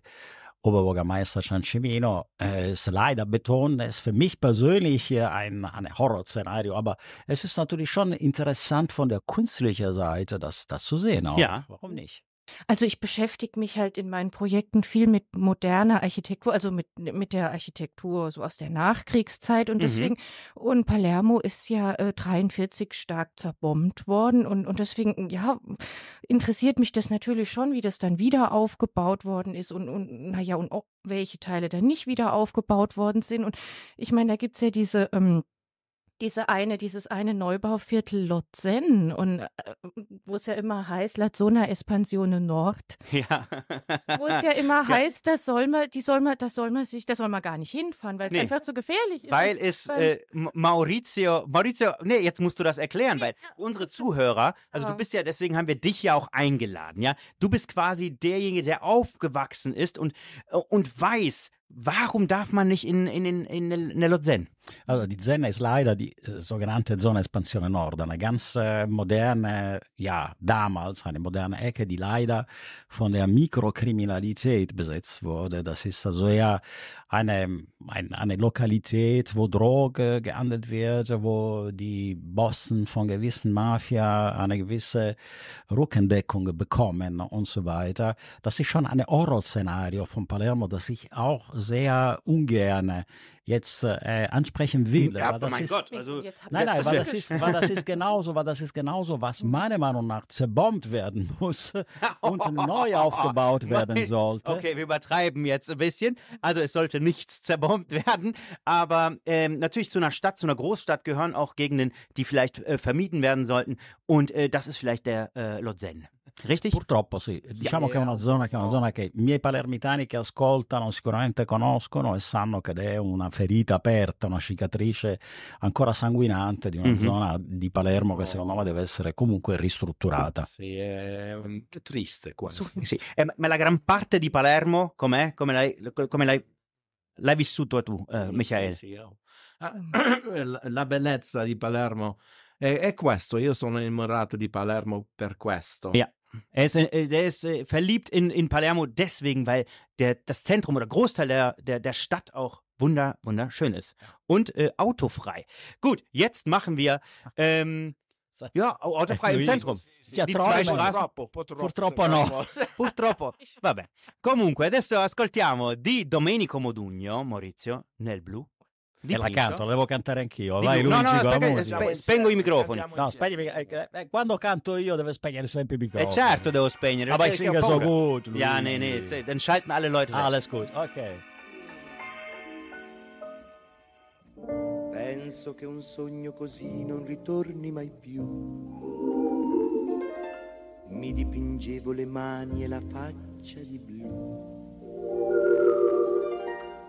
Oberbürgermeister Ciancimino. Äh, ist leider Beton, ist für mich persönlich ein, ein Horrorszenario, aber es ist natürlich schon interessant von der künstlichen Seite, das, das zu sehen auch. Ja. Warum nicht? Also ich beschäftige mich halt in meinen Projekten viel mit moderner Architektur, also mit, mit der Architektur so aus der Nachkriegszeit und Mhm. deswegen, und Palermo ist ja äh, 43 stark zerbombt worden und, und deswegen, ja, interessiert mich das natürlich schon, wie das dann wieder aufgebaut worden ist und, und naja, und welche Teile dann nicht wieder aufgebaut worden sind. Und ich meine, da gibt's ja diese, ähm, diese eine, dieses eine Neubauviertel Lotzen und äh, wo es ja immer heißt, La Zona Espansione Nord, Ja. wo es ja immer Ja. heißt, das soll man, die soll man, das soll man sich, da soll man gar nicht hinfahren, weil es Nee. einfach zu gefährlich ist. Weil es äh, Maurizio, Maurizio, nee, jetzt musst du das erklären, weil unsere Zuhörer, also du Ja. bist ja, deswegen haben wir dich ja auch eingeladen, ja. Du bist quasi derjenige, der aufgewachsen ist und, äh, und weiß, warum darf man nicht in, in, in, in, in der Lozenne? Also die Zen ist leider die äh, sogenannte Zona Espansione Nord, eine ganz äh, moderne, ja, damals eine moderne Ecke, die leider von der Mikrokriminalität besetzt wurde. Das ist also eher eine, ein, eine Lokalität, wo Droge geahndet wird, wo die Bossen von gewissen Mafia eine gewisse Rückendeckung bekommen und so weiter. Das ist schon ein Horrorszenario von Palermo, das ich auch sehr ungern jetzt äh, ansprechen will. Ja, das mein ist, Gott, also Nein, nein, weil das, ist, weil das ist genauso, weil das ist genauso, was meiner Meinung nach zerbombt werden muss und neu aufgebaut werden sollte. Okay, wir übertreiben jetzt ein bisschen. Also es sollte nichts zerbombt werden. Aber ähm, natürlich zu einer Stadt, zu einer Großstadt gehören auch Gegenden, die vielleicht äh, vermieden werden sollten. Und äh, das ist vielleicht der äh, Lozenne. Richtig? Purtroppo sì, diciamo che è una zona che è una zona che i miei palermitani che ascoltano sicuramente conoscono e sanno che è una ferita aperta, una cicatrice ancora sanguinante di una Mhm. zona di Palermo che secondo me deve essere comunque ristrutturata. Sì, è mm, triste questo. Sì. Eh, ma la gran parte di Palermo com'è? Come l'hai, come l'hai, l'hai vissuto tu, eh, Sì, Michael? sì, oh. Ah, la- bellezza di Palermo è, è questo. Io sono innamorato di Palermo per questo. Ja. Er ist, äh, der ist äh, verliebt in, in Palermo deswegen, weil der, das Zentrum oder Großteil der, der, der Stadt auch wunder, wunderschön ist. Und äh, autofrei. Gut, jetzt machen wir ähm, ja, au- autofrei im Zentrum. Ja, Die troppo, zwei ma- Straßen. Purtroppo, purtroppo, Purtroppo no. Purtroppo. Vabbè. Comunque, adesso ascoltiamo di Domenico Modugno, Maurizio, nel blu. E la canto, la devo cantare anch'io. Di Vai. No, Luigi no, con la musica. spe- spengo i microfoni. No, spegni, eh, eh, quando canto io deve spegnere sempre i Eh microfoni. certo devo spegnere. Aber ich singe ho so paura. gut. Ja, Luigi. nee, nee, dann schalten alle Leute weg. Alles gut, ok. Penso che un sogno così non ritorni mai più. Mi dipingevo le mani e la faccia di blu.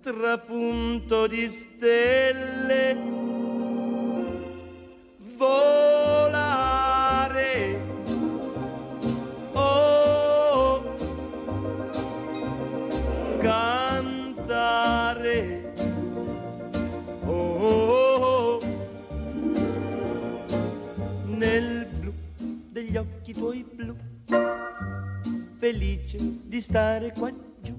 trapunto di stelle. Volare, oh, cantare, oh, nel blu degli occhi tuoi blu, felice di stare qua giù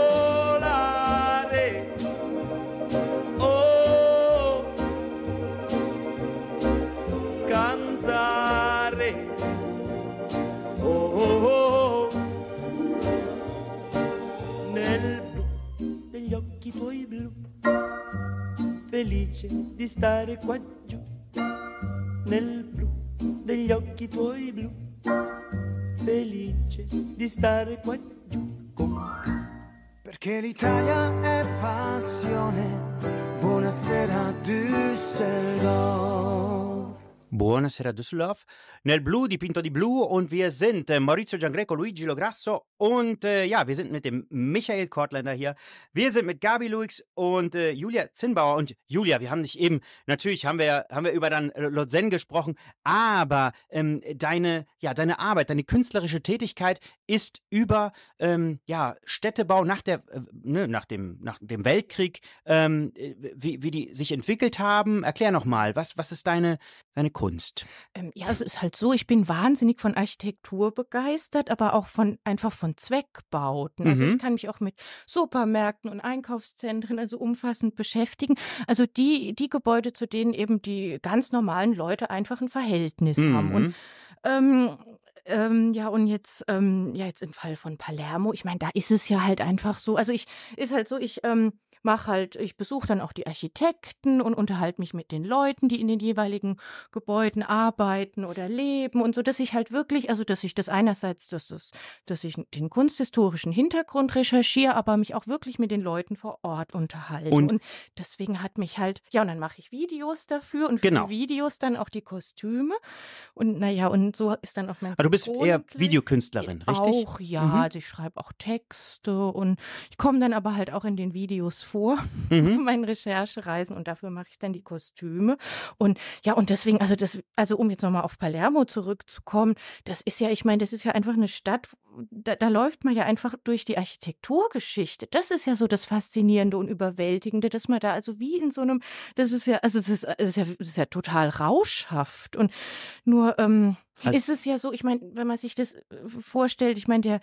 felice di stare qua giù, nel blu degli occhi tuoi blu, felice di stare qua giù con me. Perché l'Italia è passione. Buonasera Düsseldorf. Buonasera Düsseldorf. Nel Blu dipinto di Blu und wir sind äh, Maurizio Giangreco, Luigi Lograsso und äh, ja, wir sind mit dem Michael Kortländer hier. Wir sind mit Gabi Luix und äh, Julia Zinnbauer. Und Julia, wir haben dich eben, natürlich haben wir, haben wir über dann Lotsen gesprochen, aber ähm, deine, ja, deine Arbeit, deine künstlerische Tätigkeit ist über ähm, ja, Städtebau nach, der, äh, ne, nach, dem, nach dem Weltkrieg, ähm, äh, wie, wie die sich entwickelt haben. Erklär nochmal, was, was ist deine, deine Kunst? Ähm, ja, es ist halt so, ich bin wahnsinnig von Architektur begeistert, aber auch von einfach von Zweckbauten. Also Mhm. ich kann mich auch mit Supermärkten und Einkaufszentren also umfassend beschäftigen. Also die, die Gebäude, zu denen eben die ganz normalen Leute einfach ein Verhältnis haben. Und Mhm. ähm, ähm, ja, und jetzt, ähm, ja, jetzt im Fall von Palermo, ich meine, da ist es ja halt einfach so. Also ich, ist halt so, ich ähm, mache halt, ich besuche dann auch die Architekten und unterhalte mich mit den Leuten, die in den jeweiligen Gebäuden arbeiten oder leben und so, dass ich halt wirklich, also dass ich das einerseits, dass, das, dass ich den kunsthistorischen Hintergrund recherchiere, aber mich auch wirklich mit den Leuten vor Ort unterhalte. Und- Und, deswegen hat mich halt, ja, und dann mache ich Videos dafür und für Genau. die Videos dann auch die Kostüme. Und naja, und so ist dann auch mein Aber du bist eher. Videokünstlerin, richtig? Auch, ja. Mhm. Also ich schreibe auch Texte und ich komme dann aber halt auch in den Videos vor auf Mhm. meinen Recherchereisen und dafür mache ich dann die Kostüme. Und ja, und deswegen, also das, also um jetzt nochmal auf Palermo zurückzukommen, das ist ja, ich meine, das ist ja einfach eine Stadt, da, da läuft man ja einfach durch die Architekturgeschichte. Das ist ja so das Faszinierende und Überwältigende, dass man da also wie in so einem, das ist ja, also das ist, das ist ja, das ist ja total rauschhaft. Und nur, ähm, Also- ist es ja so, ich meine, wenn man sich das äh, vorstellt, ich meine, der,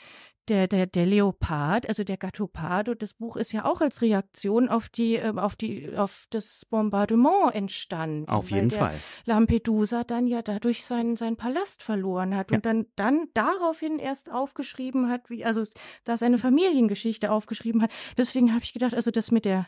der, der, der Leopard, also der Gattopardo, das Buch ist ja auch als Reaktion auf die, ähm, auf die, auf das Bombardement entstanden. Auf jeden Fall. Lampedusa dann ja dadurch seinen, seinen Palast verloren hat Ja. und dann, dann daraufhin erst aufgeschrieben hat, wie, also da seine Familiengeschichte aufgeschrieben hat. Deswegen habe ich gedacht, also das mit der,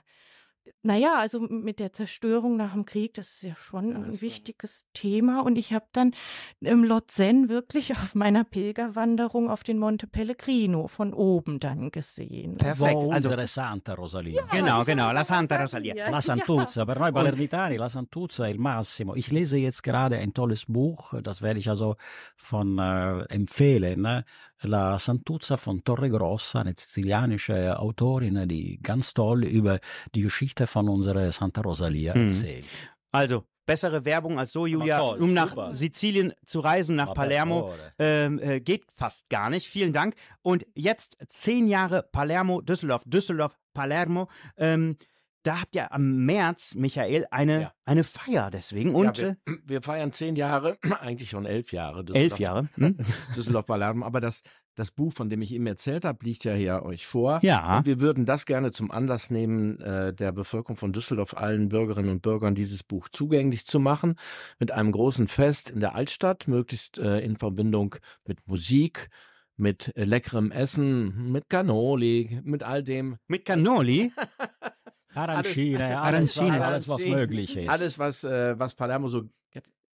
naja, also mit der Zerstörung nach dem Krieg, das ist ja schon Ja, ein war- wichtiges Thema. Und ich habe dann im Lotsen wirklich auf meiner Pilgerwanderung auf den Monte Pellegrino von oben dann gesehen. Perfekt. Wo Also, unsere Santa Rosalia. genau, die genau, la Santa Rosalia. La Santuzza, per noi Palermitani, la Santuzza il massimo. Ich lese jetzt gerade ein tolles Buch, das werde ich also von äh, empfehlen. Ne? La Santuzza von Torregrossa, eine sizilianische Autorin, die ganz toll über die Geschichte von unserer Santa Rosalia Mhm. erzählt. Also, bessere Werbung als so, Julia, toll, um nach super. Sizilien zu reisen, nach Ma Palermo. Ähm, äh, geht fast gar nicht. Vielen Dank. Und jetzt zehn Jahre Palermo, Düsseldorf, Düsseldorf, Palermo. Ähm, da habt ihr am März, Michael, eine, Ja. eine Feier deswegen. Und ja, äh, wir, wir feiern zehn Jahre, eigentlich schon elf Jahre. elf Düsseldorf- Jahre. Hm? Düsseldorf Palermo. Aber das, das Buch, von dem ich eben erzählt habe, liegt ja hier euch vor. Ja. Und wir würden das gerne zum Anlass nehmen, äh, der Bevölkerung von Düsseldorf, allen Bürgerinnen und Bürgern dieses Buch zugänglich zu machen. Mit einem großen Fest in der Altstadt, möglichst äh, in Verbindung mit Musik, mit äh, leckerem Essen, mit Cannoli, mit all dem. Mit Cannoli. Arancine, Alles- alles, Arancine. was, alles, was Arancine. möglich ist. Alles, was, äh, was Palermo so.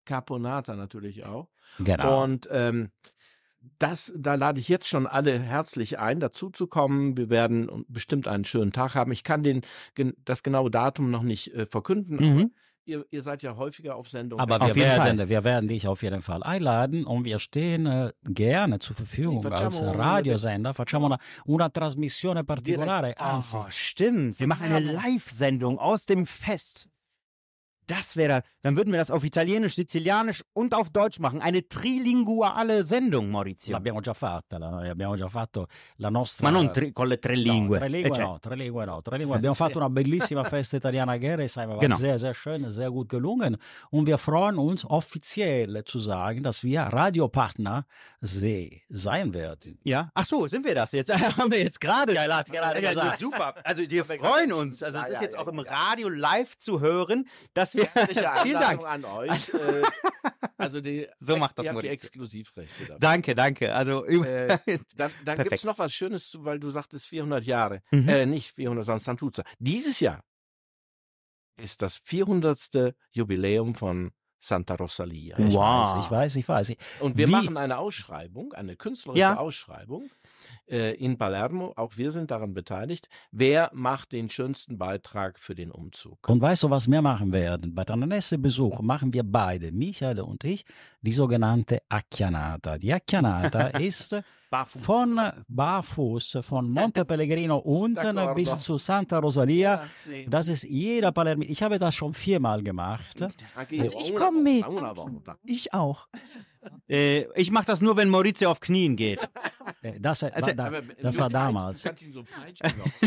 Caponata natürlich auch. genau. Und ähm, das, da lade ich jetzt schon alle herzlich ein, dazu zu kommen. Wir werden bestimmt einen schönen Tag haben. Ich kann den, das genaue Datum noch nicht äh, verkünden, aber Mhm. Ihr, ihr seid ja häufiger auf Sendung. Aber Auf wir jeden werden, Fall. wir werden dich auf jeden Fall einladen und wir stehen äh, gerne zur Verfügung als Radiosender. Facciamo una, una trasmissione particolare. Oh, stimmt. Wir machen eine Live-Sendung aus dem Fest. Das wäre, dann würden wir das auf Italienisch, Sizilianisch und auf Deutsch machen. Eine trilinguale Sendung, Maurizio. l'abbiamo già fatta, la- noi abbiamo già fatto la nostra... Ma non tri- con le tre lingue. No, tre lingue Eh, cioè- no, tre lingue no, tre lingue. Abbiamo fatto una bellissima Festa Italiana a Geresheim, war Genau. sehr, sehr schön, sehr gut gelungen. Und wir freuen uns offiziell zu sagen, dass wir Radiopartner se- sein werden. Ja. Ach so, sind wir das jetzt? Haben wir jetzt gerade. Ja, hat gerade Ja, gesagt. super. Also wir freuen gerade- uns. Also es ist jetzt auch im. Radio live zu hören, dass. Herzliche Vielen Dank. Einladung an euch. Äh, also die, So macht das ihr habt die. Exklusivrechte dafür. Danke, danke. Also Äh, dann dann gibt es noch was Schönes, weil du sagtest 400 Jahre. Mhm. Äh, nicht 400, sondern Santuzza. Dieses Jahr ist das 400. Jubiläum von Santa Rosalia. Ich Wow. weiß, ich weiß, ich weiß. Und wir Wie- machen eine Ausschreibung, eine künstlerische Ja. Ausschreibung äh, in Palermo. Auch wir sind daran beteiligt. Wer macht den schönsten Beitrag für den Umzug? Und weißt du, was wir machen werden? Bei deinem nächsten Besuch machen wir beide, Michael und ich, die sogenannte Acchianata. Die Acchianata ist barfuß. von Barfuß, von Monte Pellegrino unten bis zu Santa Rosalia. sì. Das ist jeder Palermo. Ich habe das schon viermal gemacht. Also ich una komm volta, mit. Ich auch. Äh, ich mache das nur, wenn Maurizio auf Knien geht. Äh, Das, war, Also, da, das war damals. So.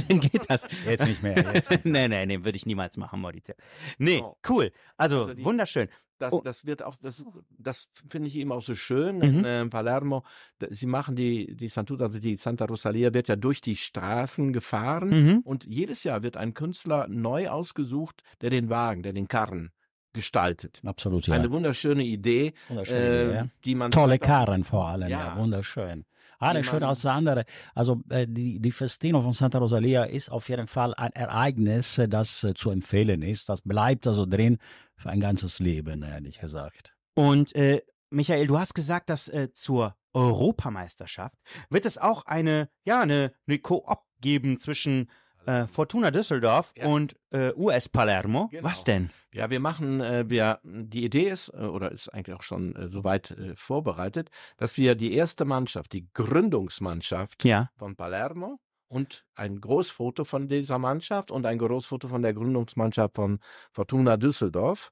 Dann geht das. Jetzt nicht mehr. Jetzt. nee, nee, nee, würde ich niemals machen, Maurizio. Nee, cool. Also, Also wunderschön. Das, Oh. das wird auch, das, das finde ich eben auch so schön Mhm. in äh, Palermo. Sie machen die, die Santuta, also die Santa Rosalia wird ja durch die Straßen gefahren Mhm. und jedes Jahr wird ein Künstler neu ausgesucht, der den Wagen, der den Karren gestaltet. Absolut, ja. Eine wunderschöne Idee, Wunderschöne äh, Idee, ja. die man Tolle Karren vor allem, ja, Ja. wunderschön. Eine Die schöner als die andere. Also äh, die, die Festino von Santa Rosalia ist auf jeden Fall ein Ereignis, äh, das äh, zu empfehlen ist. Das bleibt also drin für ein ganzes Leben, ehrlich gesagt. Und äh, Michael, du hast gesagt, dass äh, zur Europameisterschaft wird es auch eine, ja, eine, eine Koop geben zwischen äh, Fortuna Düsseldorf Ja. und äh, US Palermo. Genau. Was denn? Ja, wir machen, äh, wir, die Idee ist, äh, oder ist eigentlich auch schon äh, soweit äh, vorbereitet, dass wir die erste Mannschaft, die Gründungsmannschaft Ja. von Palermo und ein Großfoto von dieser Mannschaft und ein Großfoto von der Gründungsmannschaft von Fortuna Düsseldorf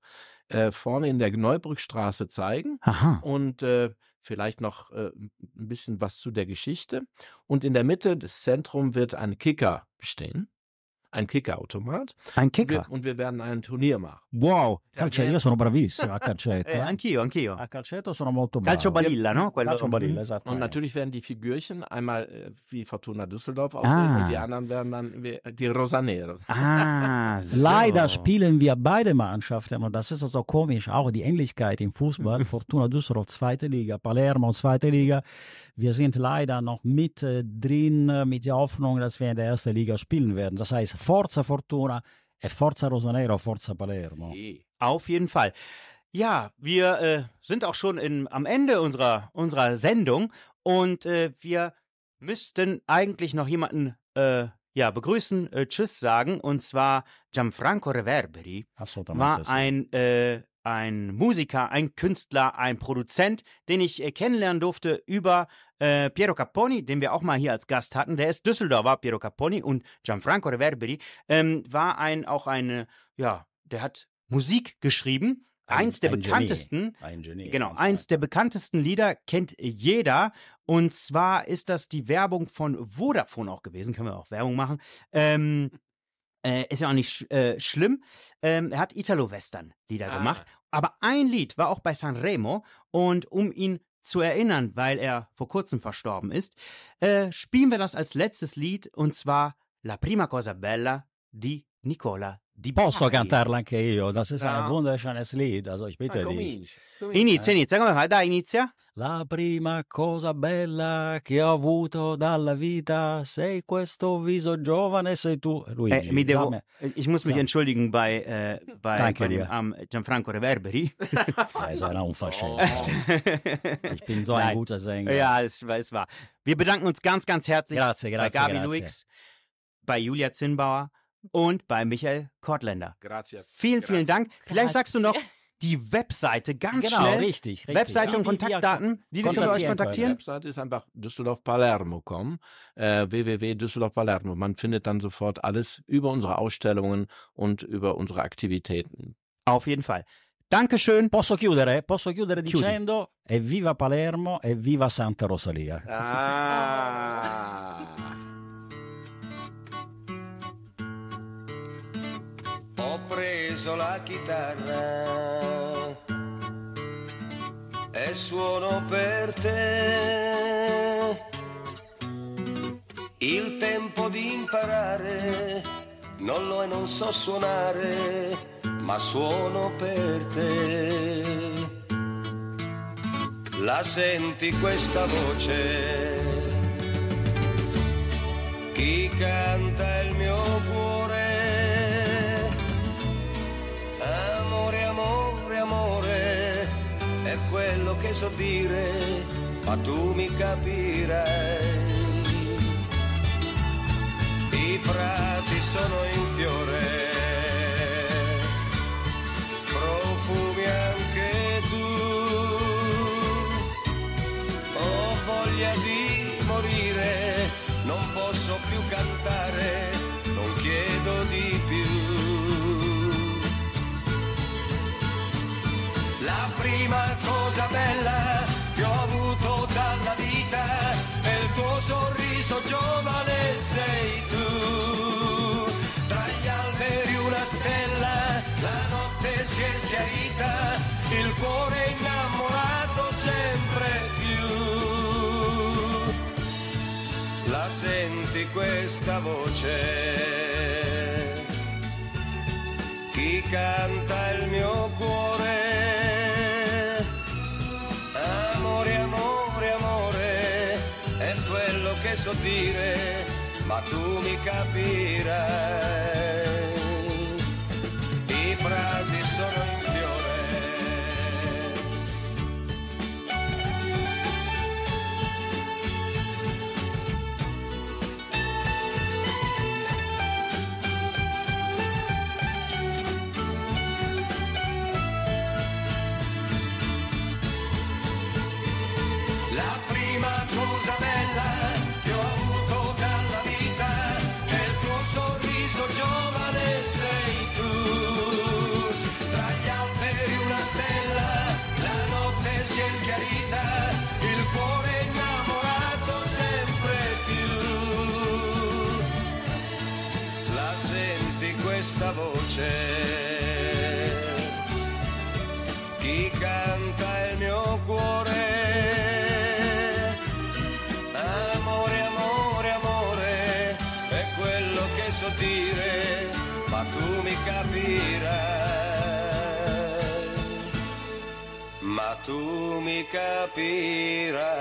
äh, vorne in der Neubrückstraße zeigen Aha. und äh, vielleicht noch äh, ein bisschen was zu der Geschichte. Und in der Mitte des Zentrums wird ein Kicker stehen, ein Kickerautomat. Ein Und wir, Kicker. und wir werden ein Turnier machen. Wow. Calcetto, io sono bravissimo a calcetto. Eh, eh. anch'io, anch'io. A calcetto sono molto bravo. Calcio Balilla, no? Quello- Calcio Balilla, esatto. Und natürlich werden die Figürchen einmal äh, wie Fortuna Düsseldorf aussehen Ah. und die anderen werden dann wie die Rosaneros. Ah, so. Leider spielen wir beide Mannschaften und das ist also komisch, auch die Ähnlichkeit im Fußball. Fortuna Düsseldorf zweite Liga, Palermo zweite Liga. Wir sind leider noch mit drin äh, mit der Hoffnung, dass wir in der ersten Liga spielen werden. Das heißt Forza Fortuna e Forza Rosanero, Forza Palermo. Auf jeden Fall. Ja, wir äh, sind auch schon in, am Ende unserer, unserer Sendung und äh, wir müssten eigentlich noch jemanden äh, ja, begrüßen, äh, Tschüss sagen und zwar Gianfranco Reverberi Assolutamente war ein, äh, ein Musiker, ein Künstler, ein Produzent, den ich kennenlernen durfte über äh, Piero Capponi, den wir auch mal hier als Gast hatten. Der ist Düsseldorfer, Piero Capponi und Gianfranco Reverberi ähm, war ein auch eine, ja, der hat Musik geschrieben. Ein- eins der ein Genie. bekanntesten, Ein Genie. Genau, eins der bekanntesten Lieder kennt jeder. Und zwar ist das die Werbung von Vodafone auch gewesen. Können wir auch Werbung machen. Ähm, äh, ist ja auch nicht sch äh, schlimm. Ähm, er hat Italo-Western-Lieder Ah. gemacht. Aber ein Lied war auch bei Sanremo. Und um ihn zu erinnern, weil er vor kurzem verstorben ist, äh, spielen wir das als letztes Lied. Und zwar La prima cosa bella di Nicola Di Posso Bari. cantarla anche io, das ist Ja. ein wunderschönes Lied, also ich bitte dich. Cominci, cominci. Inizia, inizia, come fai? Dai, inizia. La prima cosa bella che ho avuto dalla vita sei questo viso giovane, sei tu, Luigi. Mi devo, ich muss mich entschuldigen bei, äh, bei, Danke bei armen Gianfranco Reverberi. Ja, ist eine Unverschämtheit. Ich bin so ein Nein. guter Sänger. ja, es war, es war. Wir bedanken uns ganz, ganz herzlich Grazie, bei grazie, Gabi grazie. Luix, bei Julia Zinnbauer und bei Michael Kortländer. Grazie. Vielen, vielen Dank. Vielleicht sagst du noch Grazie. die Webseite ganz Genau, schnell. richtig, richtig. Webseite Ja, und Kontaktdaten. Wie wir können wir euch kontaktieren Die? Website ist einfach düsseldorfpalermo.com, äh, www.düsseldorfpalermo. Man findet dann sofort alles über unsere Ausstellungen und über unsere Aktivitäten. Auf jeden Fall. Dankeschön. Posso chiudere? Posso chiudere Chiudi. dicendo evviva Palermo, evviva Santa Rosalia. Ah. Preso la chitarra e suono per te. Il tempo di imparare non lo e non so suonare, ma suono per te. La senti questa voce? Chi canta che so dire, ma tu mi capirai. I prati sono in fiore, profumi anche giovane sei tu. Tra gli alberi una stella, la notte si è schiarita, il cuore innamorato sempre più. La senti questa voce? Chi canta il mio cuore? So dire, ma tu mi capirai. Voce? Chi canta il mio cuore? Amore, amore, amore, è quello che so dire, ma tu mi capirai. Ma tu mi capirai.